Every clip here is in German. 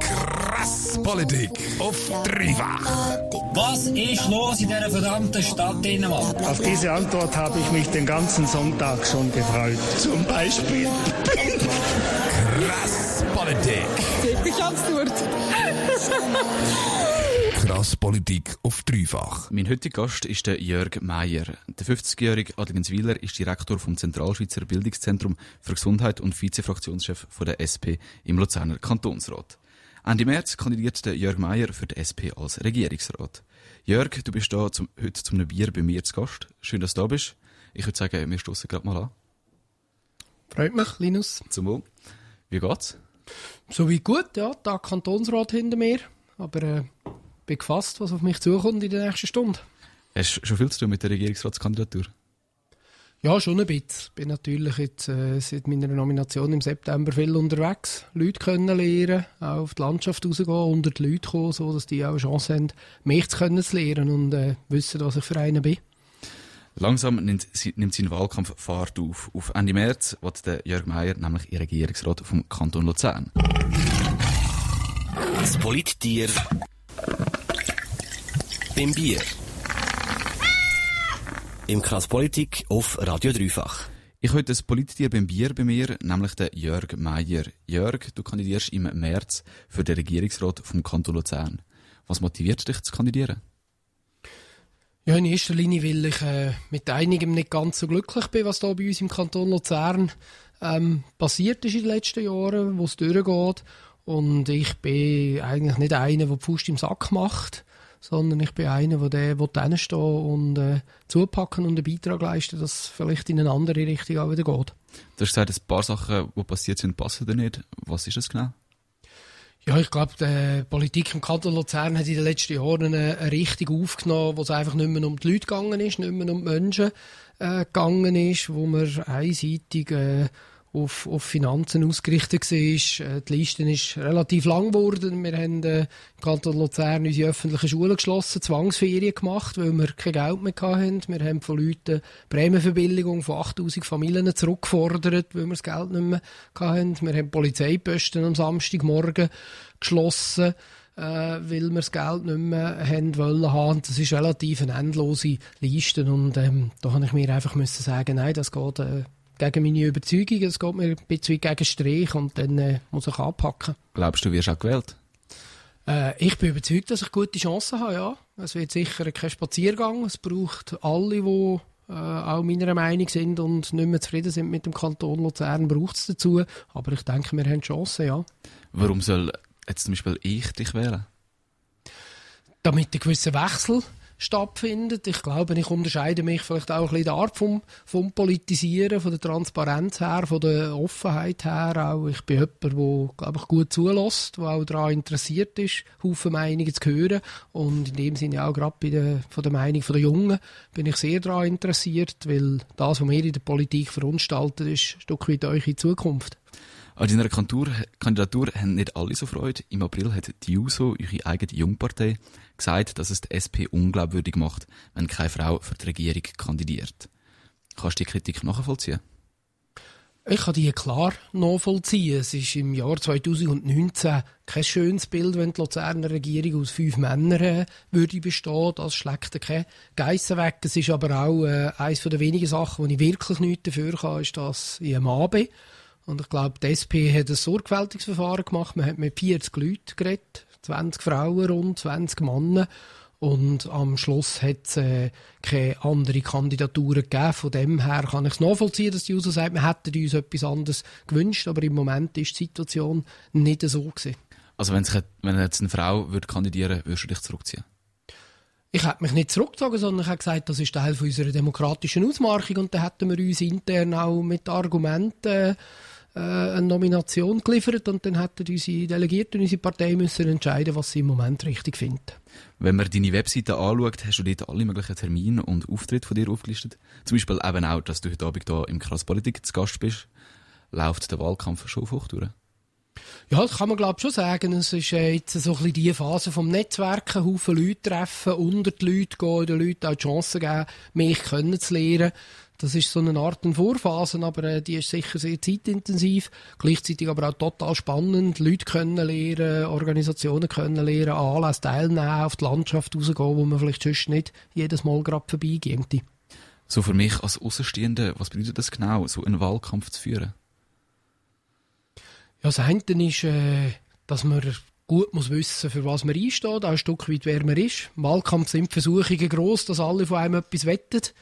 Krass Politik auf dreifach. Was ist los in dieser verdammten Stadt Dänemark? Auf diese Antwort habe ich mich den ganzen Sonntag schon gefreut. Zum Beispiel. Politik auf dreifach. Mein heutiger Gast ist der Jörg Meier. Der 50-jährige Adligenswiler ist Direktor vom Zentralschweizer Bildungszentrum für Gesundheit und Vizefraktionschef von der SP im Luzerner Kantonsrat. Ende März kandidiert der Jörg Meier für die SP als Regierungsrat. Jörg, du bist da zum, heute zum Bier bei mir zu Gast. Schön, dass du da bist. Ich würde sagen, wir stoßen gerade mal an. Freut mich, Linus. Zum Wohl. Wie geht's? So wie gut, ja. Da Kantonsrat hinter mir. Aber äh, bin gefasst, was auf mich zukommt in der nächsten Stunde. Hast du schon viel zu tun mit der Regierungsratskandidatur? Ja, schon ein bisschen. Bin natürlich jetzt äh, seit meiner Nomination im September viel unterwegs. Leute können lernen, auch auf die Landschaft rausgehen, unter die Leute kommen, so dass die auch eine Chance haben, mich zu können zu lernen und äh, wissen, was ich für einen bin. Langsam nimmt, nimmt sein Wahlkampf Fahrt auf. Auf Ende März wird der Jörg Meier nämlich in Regierungsrat vom Kanton Luzern. Das Polittier beim Bier. Im Krass Politik auf Radio Dreifach. Ich heute das Politiker beim Bier bei mir, nämlich der Jörg Meier. Jörg, du kandidierst im März für den Regierungsrat vom Kanton Luzern. Was motiviert dich zu kandidieren? Ja, in erster Linie, weil ich äh, mit einigem nicht ganz so glücklich bin, was da bei uns im Kanton Luzern ähm, passiert ist in den letzten Jahren, wo es durchgeht. Und ich bin eigentlich nicht einer, der die Faust im Sack macht, sondern ich bin einer, der, der stehen und äh, zupacken und einen Beitrag leisten, dass es vielleicht in eine andere Richtung auch wieder geht. Du hast gesagt, ein paar Sachen, die passiert sind, passen dir nicht. Was ist das genau? Ja, ich glaube, die Politik im Kanton Luzern hat in den letzten Jahren eine, eine Richtung aufgenommen, wo es einfach nicht mehr um die Leute gegangen ist, nicht mehr um die Menschen äh, gegangen ist, wo man einseitig äh, auf, auf Finanzen ausgerichtet war. Äh, die Liste ist relativ lang geworden. Wir haben äh, im Kanton Luzern unsere öffentlichen Schulen geschlossen, Zwangsferien gemacht, weil wir kein Geld mehr hatten. Wir haben von Leuten Prämienverbilligung von 8000 Familien zurückgefordert, weil wir das Geld nicht mehr hatten. Wir haben Polizeiposten am Samstagmorgen geschlossen äh, weil wir das Geld nicht mehr haben wollen haben. Das ist relativ eine endlose Liste und ähm, da habe ich mir einfach müssen sagen, nein, das geht äh, gegen meine Überzeugung, es geht mir ein bisschen gegen Strich und dann äh, muss ich anpacken. Glaubst du, wirst auch gewählt? Äh, ich bin überzeugt, dass ich gute Chancen habe, ja. Es wird sicher kein Spaziergang. Es braucht alle, die äh, auch meiner Meinung sind und nicht mehr zufrieden sind mit dem Kanton Luzern, braucht es dazu. Aber ich denke, wir haben Chancen, ja. Warum soll jetzt zum Beispiel ich dich wählen? Damit ein gewisser Wechsel stattfindet. Ich glaube, ich unterscheide mich vielleicht auch ein bisschen der Art vom, vom Politisieren, von der Transparenz her, von der Offenheit her. Auch ich bin jemand, der, glaube ich, gut zulässt, der auch daran interessiert ist, Haufen Meinungen zu hören. Und in dem Sinne auch gerade bei der, von der Meinung der Jungen bin ich sehr daran interessiert, weil das, was wir in der Politik verunstalten, ist ein Stück weit eure Zukunft. An deiner Kandidatur, haben nicht alle so Freude. Im April hat die JUSO, eure eigene Jungpartei, gesagt, dass es die SP unglaubwürdig macht, wenn keine Frau für die Regierung kandidiert. Kannst du die Kritik nachvollziehen? Ich kann die klar nachvollziehen. Es ist im Jahr 2019 kein schönes Bild, wenn die Luzerner Regierung aus fünf Männern äh, würde bestehen. Das schlägt keine Geissen weg. Es ist aber auch äh, eines der wenigen Sachen, wo ich wirklich nichts dafür kann, ist, dass ich ein Mann bin. Und ich glaube, die SP hat ein sorgfältiges Verfahren gemacht. Man hat mit 40 Leuten geredet, 20 Frauen rund, 20 Männer. Und am Schluss hat es äh, keine andere Kandidaturen gegeben. Von dem her kann ich es nachvollziehen, dass die USA sagt, wir hätten uns etwas anderes gewünscht. Aber im Moment ist die Situation nicht so gewesen. Also wenn, wenn jetzt eine Frau würde kandidieren würdest du dich zurückziehen? Ich habe mich nicht zurückgezogen, sondern ich habe gesagt, das ist Teil unserer demokratischen Ausmarchung und da hätten wir uns intern auch mit Argumenten äh, eine Nomination geliefert und dann hätten unsere Delegierten, unsere Partei müssen entscheiden, was sie im Moment richtig finden. Wenn man deine Webseite anschaut, hast du dort alle möglichen Termine und Auftritte von dir aufgelistet. Zum Beispiel eben auch, dass du heute Abend hier im Krasspolitik zu Gast bist. Läuft der Wahlkampf schon hoch durch? Ja, das kann man glaube schon sagen. Es ist äh, jetzt so ein bisschen die Phase vom Netzwerken, Haufen Leute treffen, unter die Leute gehen, den Leuten auch die Chance geben, mich kennenzulernen. Das ist so eine Art Vorphase, aber äh, die ist sicher sehr zeitintensiv, gleichzeitig aber auch total spannend. Leute können lernen, Organisationen können lernen, an Anlässe teilnehmen, auf die Landschaft rausgehen, wo man vielleicht sonst nicht jedes Mal gerade vorbeigeht. So für mich als Außenstehender, was bedeutet das genau, so einen Wahlkampf zu führen? Ja, das eine ist, äh, dass man gut muss wissen, für was man einsteht, auch ein Stück weit, wer man ist. Im Wahlkampf sind Versuchungen gross, dass alle von einem etwas wettet.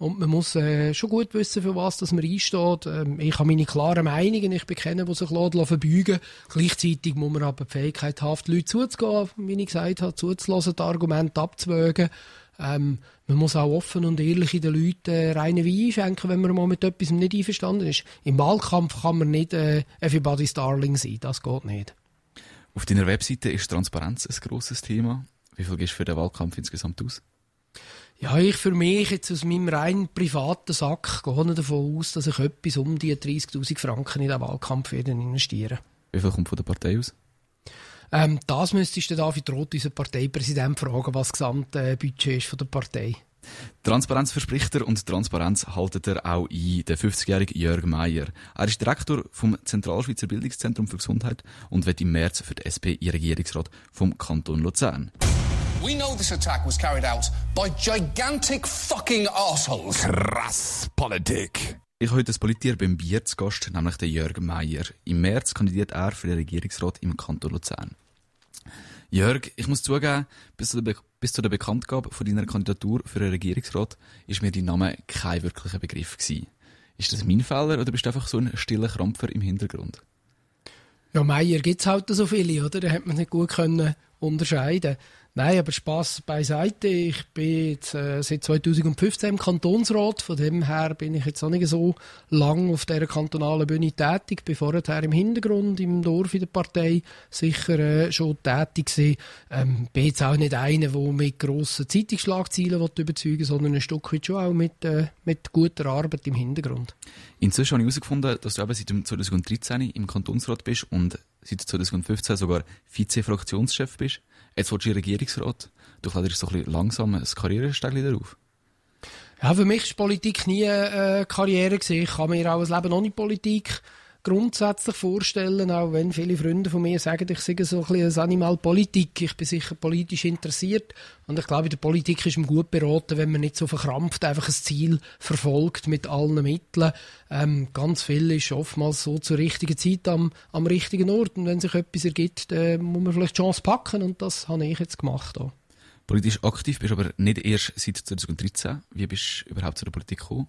Und man muss äh, schon gut wissen, für was dass man einsteht. Ähm, ich habe meine klaren Meinungen, ich bekenne, die sich verbeugen Gleichzeitig muss man aber die Fähigkeit haben, die Leute zuzugehen, wie ich gesagt habe, zuzulassen, die Argumente abzuwägen. Ähm, man muss auch offen und ehrlich in den Leuten äh, reinen Wein einschenken, wenn man mal mit etwas nicht einverstanden ist. Im Wahlkampf kann man nicht äh, everybody's darling sein, das geht nicht. Auf deiner Webseite ist Transparenz ein grosses Thema. Wie viel gehst du für den Wahlkampf insgesamt aus? Ja, ich für mich jetzt aus meinem rein privaten Sack gehe davon aus, dass ich etwas um die 30'000 Franken in den Wahlkampf werde investieren. Wie viel kommt von der Partei aus? Ähm, das müsstest du David Roth, unseren Parteipräsident, fragen, was das gesamte Budget ist von der Partei. Transparenz verspricht er und Transparenz haltet er auch ein, der 50-jährige Jörg Meier. Er ist Direktor vom Zentralschweizer Bildungszentrum für Gesundheit und wird im März für die SP in Regierungsrat vom Kanton Luzern. We know this attack was carried out by gigantic fucking assholes. Krass Politik. Ich habe heute das Politier beim Bier zu Gast, nämlich den Jörg Meier. Im März kandidiert er für den Regierungsrat im Kanton Luzern. Jörg, ich muss zugeben, bis zu, der bis zu der Bekanntgabe von deiner Kandidatur für den Regierungsrat ist mir dein Name kein wirklicher Begriff gewesen. Ist das mein Fehler oder bist du einfach so ein stiller Krampfer im Hintergrund? Ja, Meier gibt es halt so viele, oder? Da hat man nicht gut können unterscheiden Nein, aber Spaß beiseite. Ich bin jetzt, äh, seit 2015 im Kantonsrat. Von dem her bin ich jetzt auch nicht so lang auf der kantonalen Bühne tätig. Bin vorher im Hintergrund im Dorf in der Partei sicher äh, schon tätig gewesen. Ähm, bin jetzt auch nicht einer, der mit grossen Zeitungsschlagzeilen überzeugen will, sondern ein Stück weit schon auch mit, äh, mit guter Arbeit im Hintergrund. Inzwischen habe ich herausgefunden, dass du eben seit 2013 im Kantonsrat bist und seit 2015 sogar Vize-Fraktionschef bist. Jetzt willst du Regierungsrat. Du kletterst so ein bisschen langsam ein Karrieresteg darauf. Ja, für mich war Politik nie äh, Karriere. Gewesen. Ich kann mir auch ein Leben ohne Politik grundsätzlich vorstellen, auch wenn viele Freunde von mir sagen, ich sei so ein bisschen ein Animal Politik. Ich bin sicher politisch interessiert und ich glaube, in der Politik ist man gut beraten, wenn man nicht so verkrampft einfach ein Ziel verfolgt mit allen Mitteln. Ähm, ganz viel ist oftmals so zur richtigen Zeit am, am richtigen Ort und wenn sich etwas ergibt, dann muss man vielleicht die Chance packen und das habe ich jetzt gemacht. Auch. Politisch aktiv bist du aber nicht erst seit 2013. Wie bist du überhaupt zu der Politik gekommen?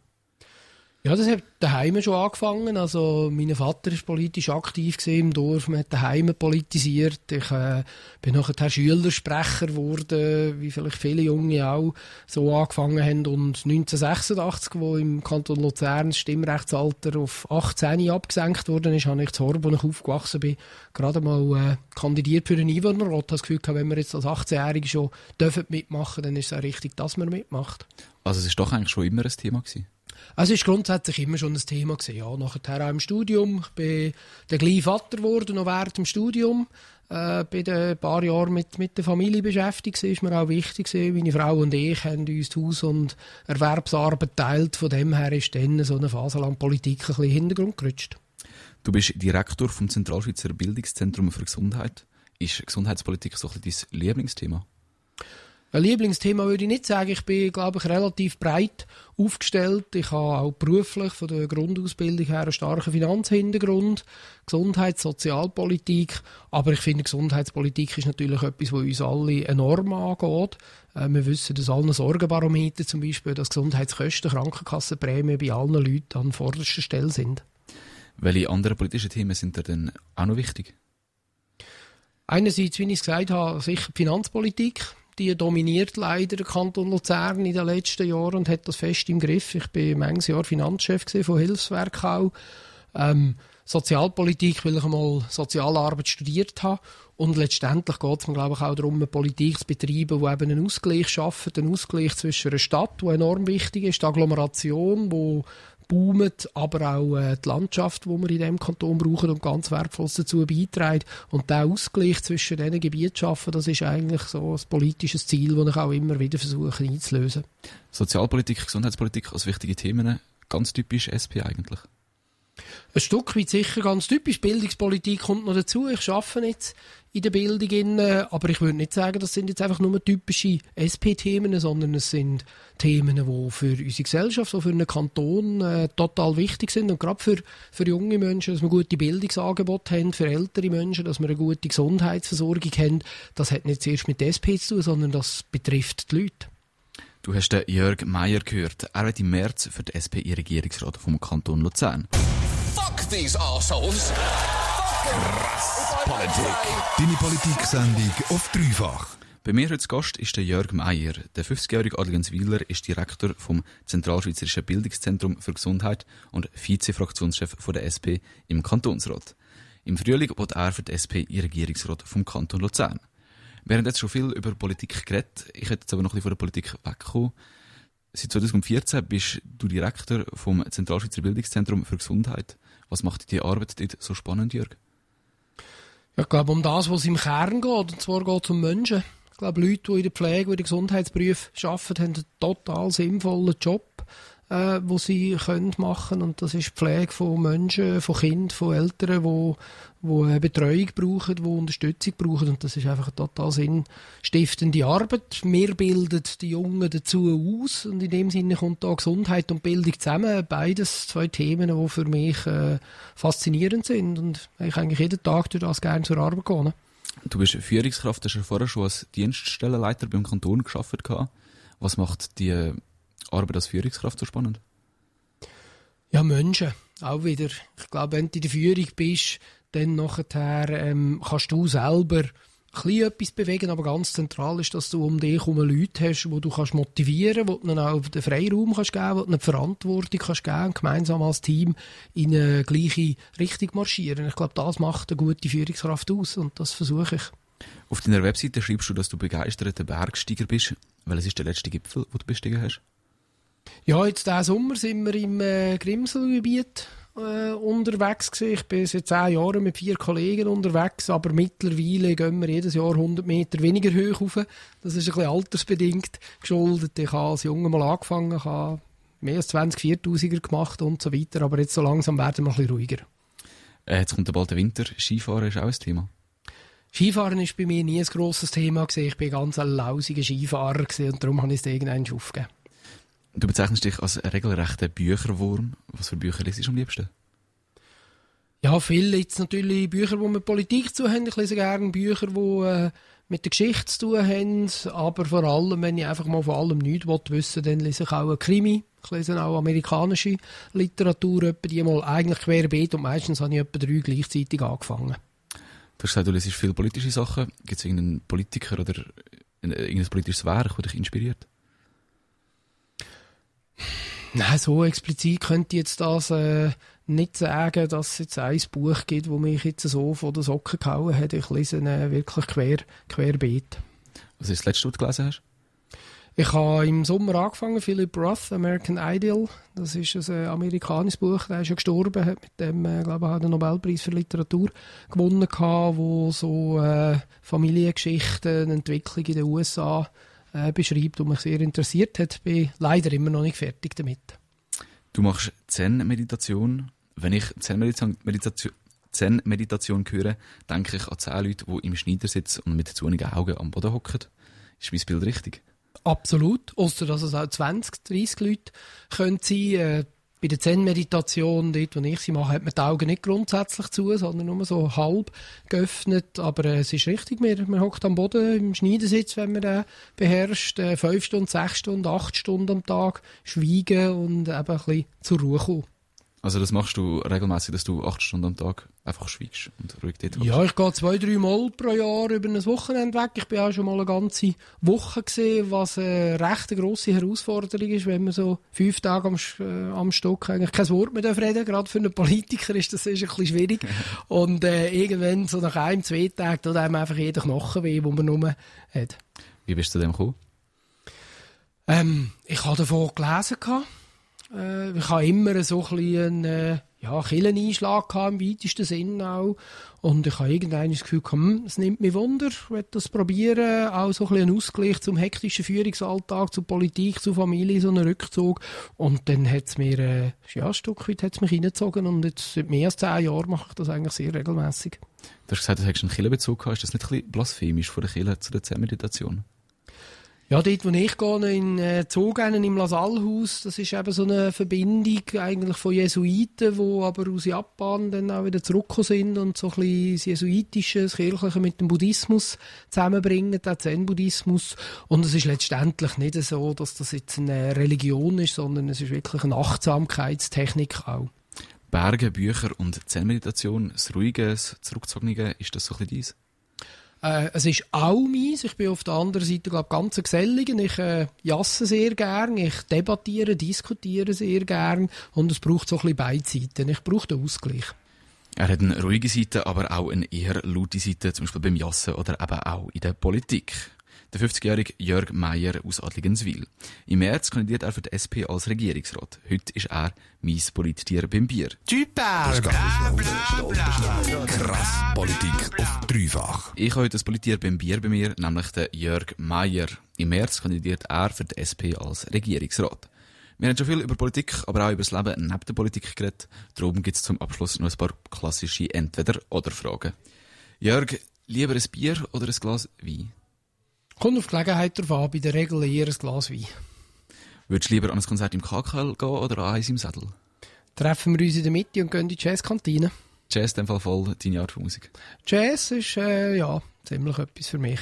Ja, das hat daheim schon angefangen. Also, mein Vater ist politisch aktiv im Dorf. Man hat daheim politisiert. Ich äh, bin nachher Schülersprecher geworden, wie vielleicht viele Junge auch so angefangen haben. Und 1986, wo im Kanton Luzern das Stimmrechtsalter auf 18 abgesenkt worden ist, habe ich zu Horb, wo ich aufgewachsen bin, gerade mal äh, kandidiert für den Einwohnerrat. Ich das Gefühl, wenn wir jetzt als 18-Jährige schon dürfen mitmachen, dann ist es auch richtig, dass man mitmacht. Also, es ist doch eigentlich schon immer ein Thema gewesen. Also war grundsätzlich immer schon ein Thema. Gewesen, ja. Nachher auch im Studium. Ich bin der gleiche Vater geworden, noch während dem Studium. Äh, bin ein paar Jahre mit, mit der Familie beschäftigt. Das ist mir auch wichtig. Meine Frau und ich haben uns die Haus- und Erwerbsarbeit teilt. Von dem her ist dann so eine Phase lang Politik ein bisschen in den Hintergrund gerutscht. Du bist Direktor vom Zentralschweizer Bildungszentrum für Gesundheit. Ist Gesundheitspolitik so ein bisschen dein Lieblingsthema? Ein Lieblingsthema würde ich nicht sagen. Ich bin, glaube ich, relativ breit aufgestellt. Ich habe auch beruflich von der Grundausbildung her einen starken Finanzhintergrund, Gesundheits-, Sozialpolitik. Aber ich finde, Gesundheitspolitik ist natürlich etwas, was uns alle enorm angeht. Äh, wir wissen dass allen Sorgenbarometer zum Beispiel, dass Gesundheitskosten, Krankenkassenprämien bei allen Leuten an vorderster Stelle sind. Welche anderen politischen Themen sind da denn auch noch wichtig? Einerseits, wie ich es gesagt habe, sicher die Finanzpolitik die dominiert leider der Kanton Luzern in den letzten Jahren und hat das fest im Griff. Ich bin manches Jahr Finanzchef von Hilfswerk auch. Ähm, Sozialpolitik, weil ich einmal Sozialarbeit studiert habe. Und letztendlich geht es mir, glaube ich, auch darum, eine Politik zu betreiben, die eben einen Ausgleich schafft, einen Ausgleich zwischen einer Stadt, die enorm wichtig ist, die Agglomeration, die boomt, aber auch äh, die Landschaft, die wir in diesem Kanton brauchen und ganz wertvoll dazu beiträgt. Und der Ausgleich zwischen diesen Gebieten schaffen, das ist eigentlich so ein politisches Ziel, das ich auch immer wieder versuche einzulösen. Sozialpolitik, Gesundheitspolitik als wichtige Themen ganz typisch SP eigentlich? Ein Stück weit sicher ganz typisch. Bildungspolitik kommt noch dazu. Ich arbeite jetzt in der Bildung, aber ich würde nicht sagen, das sind jetzt einfach nur typische SP-Themen, sondern es sind Themen, die für unsere Gesellschaft, für einen Kanton äh, total wichtig sind und gerade für, für junge Menschen, dass wir gute Bildungsangebote haben, für ältere Menschen, dass wir eine gute Gesundheitsversorgung haben, das hat nicht zuerst mit SP zu tun, sondern das betrifft die Leute. Du hast den Jörg Meier gehört. Er wird im März für die SP in Regierungsrat vom Kanton Luzern. Fuck these assholes. Politik. Deine Politik-Sendung auf dreifach. Bei mir heute Gast ist der Jörg Meier. Der 50-jährige Adligenswiler ist Direktor vom Zentralschweizerischen Bildungszentrum für Gesundheit und Vize-Fraktionschef der SP im Kantonsrat. Im Frühling wird er für die SP in Regierungsrat vom Kanton Luzern. Wir haben jetzt schon viel über Politik geredet. Ich hätte jetzt aber noch ein bisschen von der Politik weggekommen. Seit 2014 bist du Direktor vom Zentralschweizer Bildungszentrum für Gesundheit. Was macht die Arbeit dort so spannend, Jörg? Ja, ich glaube, um das, was im Kern geht, und zwar geht es um Menschen. Ich glaube, Leute, die in der Pflege, in den Gesundheitsberufen arbeiten, haben einen total sinnvollen Job, äh, wo sie können machen und das ist die Pflege von Menschen, von Kindern, von Eltern, wo wo Betreuung brauchen, wo Unterstützung brauchen und das ist einfach eine total sinnstiftende Arbeit. Wir bilden die Jungen dazu aus und in dem Sinne kommt da Gesundheit und Bildung zusammen. Beides zwei Themen, die für mich äh, faszinierend sind und ich eigentlich jeden Tag durch das gerne zur Arbeit gehe. Ne? Du bist Führungskraft, hast ja vorher schon als Dienststellenleiter beim Kanton geschafft. Was macht die Arbeit als Führungskraft so spannend? Ja, Menschen. Auch wieder. Ich glaube, wenn du in der Führung bist, dann nachher ähm, kannst du selber etwas bewegen, aber ganz zentral ist, dass du um dich herum Leute hast, die du kannst motivieren kannst, wo du auch den Freiraum kannst geben kannst, wo du die Verantwortung kannst geben und gemeinsam als Team in eine gleiche Richtung marschieren. Ich glaube, das macht eine gute Führungskraft aus und das versuche ich. Auf deiner Webseite schreibst du, dass du begeisterter Bergsteiger bist. Welches ist der letzte Gipfel, den du bestiegen hast? Ja, jetzt diesen Sommer sind wir im äh, Grimselgebiet äh, unterwegs gewesen. Ich bin seit zehn Jahren mit vier Kollegen unterwegs, aber mittlerweile gehen wir jedes Jahr 100 Meter weniger hoch rauf. Das ist ein bisschen altersbedingt geschuldet. Ich habe als Junge mal angefangen, habe mehr als 20 4000er gemacht und so weiter, aber jetzt so langsam werden wir ein bisschen ruhiger. Äh, jetzt kommt der bald der Winter. Skifahren ist auch ein Thema. Skifahren ist bei mir nie ein grosses Thema gewesen. Ich bin ganz ein lausiger Skifahrer gewesen und darum habe ich es irgendwann aufgegeben. Du bezeichnest dich als regelrechter Bücherwurm. Was für Bücher liest du am liebsten? Ja, viele jetzt natürlich Bücher, die mit Politik zu haben. Ich lese gerne Bücher, die äh, mit der Geschichte zu tun haben. Aber vor allem, wenn ich einfach mal von allem nichts wissen will, dann lese ich auch einen Krimi. Ich lese auch amerikanische Literatur, etwa die mal eigentlich querbeet und meistens habe ich etwa drei gleichzeitig angefangen. Du hast gesagt, du lesest viele politische Sachen. Gibt es irgendeinen Politiker oder irgendein politisches Werk, das dich inspiriert? Nein, so explizit könnte ich jetzt das äh, nicht sagen, dass es jetzt ein Buch gibt, wo mich jetzt so von den Socken gehauen hat. Ich lese äh, wirklich quer, querbeet. Was ist das letzte, was du gelesen hast? Ich habe im Sommer angefangen, Philip Roth, American Ideal. Das ist ein äh, amerikanisches Buch, der ist ja gestorben, hat mit dem, äh, glaube ich, den Nobelpreis für Literatur gewonnen gehabt, wo so äh, Familiengeschichten, Entwicklung in den USA äh, beschreibt und mich sehr interessiert hat. Bin leider immer noch nicht fertig damit. Du machst Zen-Meditation. Wenn ich Zen-Meditation Zen-Meditation höre, denke ich an zehn Leute, die im Schneidersitz und mit zunigen Augen am Boden hocken. Ist mein Bild richtig? Absolut. Außer dass es auch 20, 30 Leute können sein äh, bei der Zen-Meditation, dort, wo ich sie mache, hat man die Augen nicht grundsätzlich zu, sondern nur so halb geöffnet. Aber äh, es ist richtig, man, man hockt am Boden im Schneidersitz, wenn man den beherrscht, äh, fünf Stunden, sechs Stunden, acht Stunden am Tag schweigen und eben ein bisschen zur Ruhe kommen. Also das machst du regelmäßig, dass du acht Stunden am Tag einfach schweigst und ruhig dort hockst? Ja, ich gehe zwei, drei Mal pro Jahr über ein Wochenende weg. Ich bin auch schon mal eine ganze Woche gesehen, was eine recht grosse Herausforderung ist, wenn man so fünf Tage am, äh, am Stock eigentlich kein Wort mehr reden Gerade für einen Politiker ist das ist ein bisschen schwierig. und äh, irgendwann, so nach einem, zwei Tagen, tut einem einfach jeder Knochen weh, den man nur hat. Wie bist du zu dem gekommen? Ähm, ich habe davon gelesen. Gehabt. Äh, ich habe immer so ein bisschen, äh, ja, Killeneinschlag gehabt, im weitesten Sinn auch. Und ich habe irgendwann das Gefühl, hm, es nimmt mich Wunder, ich das probieren, auch so ein bisschen Ausgleich zum hektischen Führungsalltag, zur Politik, zur Familie, so einen Rückzug. Und dann hat es mir, äh, ja, ein Stück weit hat's mich reingezogen und jetzt seit mehr als zehn Jahren mache ich das eigentlich sehr regelmäßig. Du hast gesagt, du hättest einen Killenbezug gehabt. Ist das nicht ein bisschen blasphemisch von der Kille zu der Zen-Meditation? Ja, dort, wo ich gehe, in äh, Zogenen im Lasallhaus, das ist eben so eine Verbindung eigentlich von Jesuiten, die aber aus Japan dann auch wieder zurückgekommen sind und so ein bisschen das Jesuitische, das Kirchliche mit dem Buddhismus zusammenbringen, den Zen-Buddhismus. Und es ist letztendlich nicht so, dass das jetzt eine Religion ist, sondern es ist wirklich eine Achtsamkeitstechnik auch. Berge, Bücher und Zen-Meditation, das Ruhige, das Zurückzogene, ist das so ein bisschen dies? Äh, es ist auch meins. Ich bin auf der anderen Seite, glaube ganz geselligen. Ich äh, jasse sehr gern, ich debattiere, diskutiere sehr gern und es braucht so ein bisschen beide Seiten. Ich brauche den Ausgleich. Er hat eine ruhige Seite, aber auch eine eher laute Seite, zum Beispiel beim Jassen oder eben auch in der Politik. Der 50-jährige Jörg Meier aus Adligenswil. Im März kandidiert er für die SP als Regierungsrat. Heute ist er mein Polittier beim Bier. Das geht Krass Politik auf dreifach. Ich habe heute das Politier beim Bier bei mir, nämlich den Jörg Meier. Im März kandidiert er für die SP als Regierungsrat. Wir haben schon viel über Politik, aber auch über das Leben neben der Politik geredet. Darum gibt es zum Abschluss noch ein paar klassische Entweder-Oder-Fragen. Jörg, lieber ein Bier oder ein Glas Wein? Kommt auf die Gelegenheit drauf an, bei der Regel eher ein Glas Wein. Würdest du lieber an ein Konzert im KKL gehen oder an eins im Sattel? Treffen wir uns in der Mitte und gehen in die Jazzkantine. Jazz in dem Fall voll deine Art von Musik. Jazz ist, äh, ja, ziemlich etwas für mich.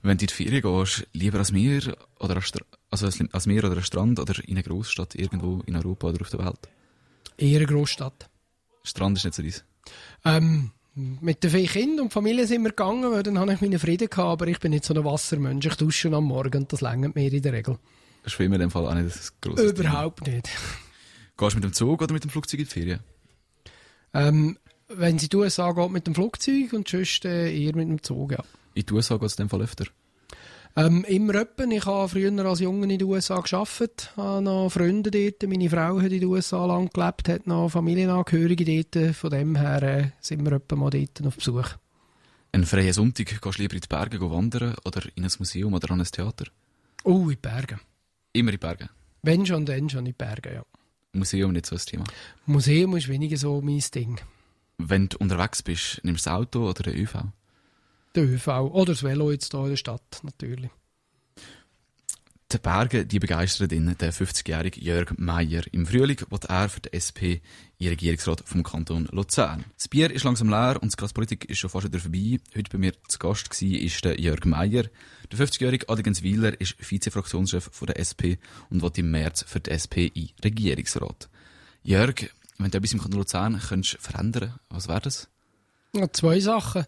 Wenn du in die Ferien gehst, lieber als Meer oder als, also als, als Meer oder ein Strand oder in eine Großstadt irgendwo in Europa oder auf der Welt? Eher eine Großstadt. Strand ist nicht so deins. Ähm, mit den vier Kindern und Familie sind wir gegangen, weil dann habe ich meinen Frieden gehabt, aber ich bin nicht so ein Wassermensch. Ich dusche am Morgen und das längert mir in der Regel. Schwimmen in dem Fall auch nicht das grosse Überhaupt nicht. Ding. Gehst du mit dem Zug oder mit dem Flugzeug in die Ferien? Ähm, wenn sie die USA geht mit dem Flugzeug und sonst äh, eher mit dem Zug, ja. In die USA geht es in dem Fall öfter. Ähm, immer öppen. Ich habe früher als Junge in den USA gearbeitet, habe noch Freunde dort. Meine Frau hat in den USA lang gelebt, hat noch Familienangehörige dort. Von dem her äh, sind wir öppen mal dort auf Besuch. Einen freien Sonntag gehst du lieber in die Berge wandern oder in ein Museum oder an ein Theater? Oh, in die Berge. Immer in die Berge. Wenn schon, dann schon in die Berge, ja. Museum nicht so ein Thema. Museum ist weniger so mein Ding. Wenn du unterwegs bist, nimmst du das Auto oder den ÖV? Der ÖV oder das Velo jetzt hier in der Stadt, natürlich. Die Berge, die begeistern ihn, der 50-jährige Jörg Meier. Im Frühling wird er für die SP in Regierungsrat vom Kanton Luzern. Das Bier ist langsam leer und das Glas Politik ist schon fast wieder vorbei. Heute bei mir zu Gast war ist der Jörg Meier. Der 50-jährige Adigens-Wieler ist Vizefraktionschef von der SP und wird im März für die SP in Regierungsrat. Jörg, wenn du etwas im Kanton Luzern könntest verändern, was wäre das? Ja, zwei Sachen.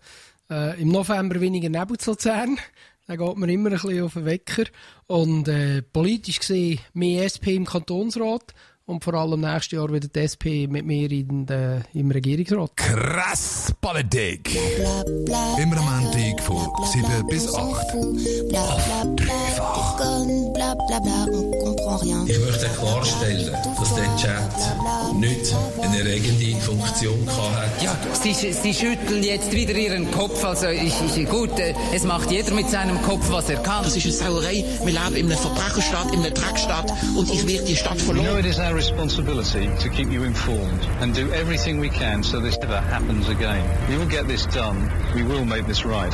Äh, Im November weniger Nebel zu Luzern. Da geht man immer ein bisschen auf den Wecker. Und äh, politisch gesehen mehr SP im Kantonsrat und vor allem nächstes Jahr wieder die SP mit mir in der, im Regierungsrat. Krass Politik. Immer am Montag von 7 bis 8. Auf dreifach. Ich möchte klarstellen, dass der Chat nicht eine regende Funktion hat. Ja, Sie, Sie schütteln jetzt wieder Ihren Kopf. Also ich, ich, gut, äh, es macht jeder mit seinem Kopf, was er kann. Das ist eine Sauerei. Wir leben in einer Verbrecherstadt, in einer Dreckstadt und ich werde die Stadt verloren. Responsibility to keep you informed and do everything we can so this never happens again. We will get this done. We will make this right.